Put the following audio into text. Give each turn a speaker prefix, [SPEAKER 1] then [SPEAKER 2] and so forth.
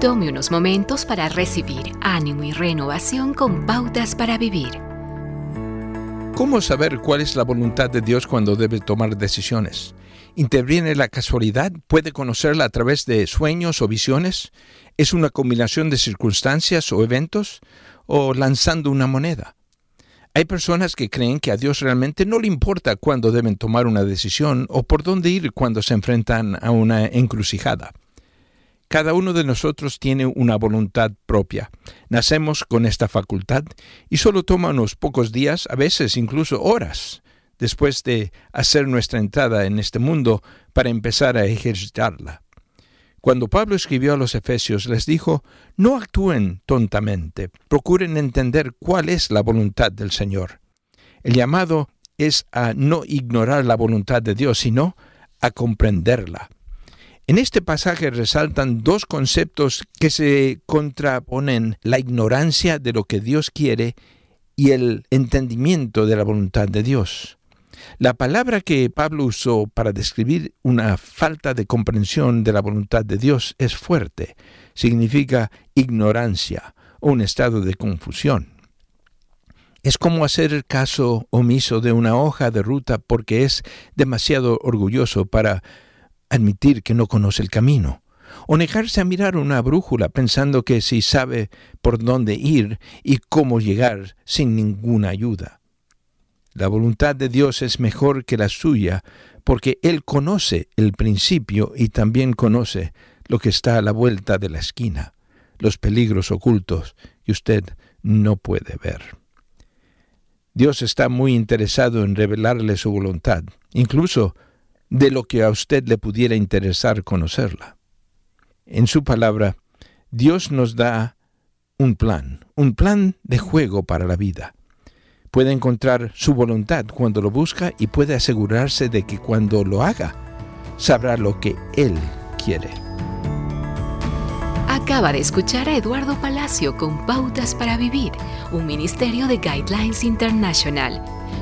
[SPEAKER 1] Tome unos momentos para recibir ánimo y renovación con pautas para vivir.
[SPEAKER 2] ¿Cómo saber cuál es la voluntad de Dios cuando debe tomar decisiones? ¿Interviene la casualidad? ¿Puede conocerla a través de sueños o visiones? ¿Es una combinación de circunstancias o eventos? ¿O lanzando una moneda? Hay personas que creen que a Dios realmente no le importa cuándo deben tomar una decisión o por dónde ir cuando se enfrentan a una encrucijada. Cada uno de nosotros tiene una voluntad propia. Nacemos con esta facultad y solo toma unos pocos días, a veces incluso horas, después de hacer nuestra entrada en este mundo para empezar a ejercitarla. Cuando Pablo escribió a los Efesios, les dijo, no actúen tontamente, procuren entender cuál es la voluntad del Señor. El llamado es a no ignorar la voluntad de Dios, sino a comprenderla. En este pasaje resaltan dos conceptos que se contraponen, la ignorancia de lo que Dios quiere y el entendimiento de la voluntad de Dios. La palabra que Pablo usó para describir una falta de comprensión de la voluntad de Dios es fuerte. Significa ignorancia o un estado de confusión. Es como hacer caso omiso de una hoja de ruta porque es demasiado orgulloso para admitir que no conoce el camino, o negarse a mirar una brújula pensando que si sabe por dónde ir y cómo llegar sin ninguna ayuda. La voluntad de Dios es mejor que la suya porque Él conoce el principio y también conoce lo que está a la vuelta de la esquina, los peligros ocultos que usted no puede ver. Dios está muy interesado en revelarle su voluntad, incluso de lo que a usted le pudiera interesar conocerla. En su palabra, Dios nos da un plan, un plan de juego para la vida puede encontrar su voluntad cuando lo busca y puede asegurarse de que cuando lo haga, sabrá lo que Él quiere.
[SPEAKER 1] Acaba de escuchar a Eduardo Palacio con Pautas para Vivir, un ministerio de Guidelines International.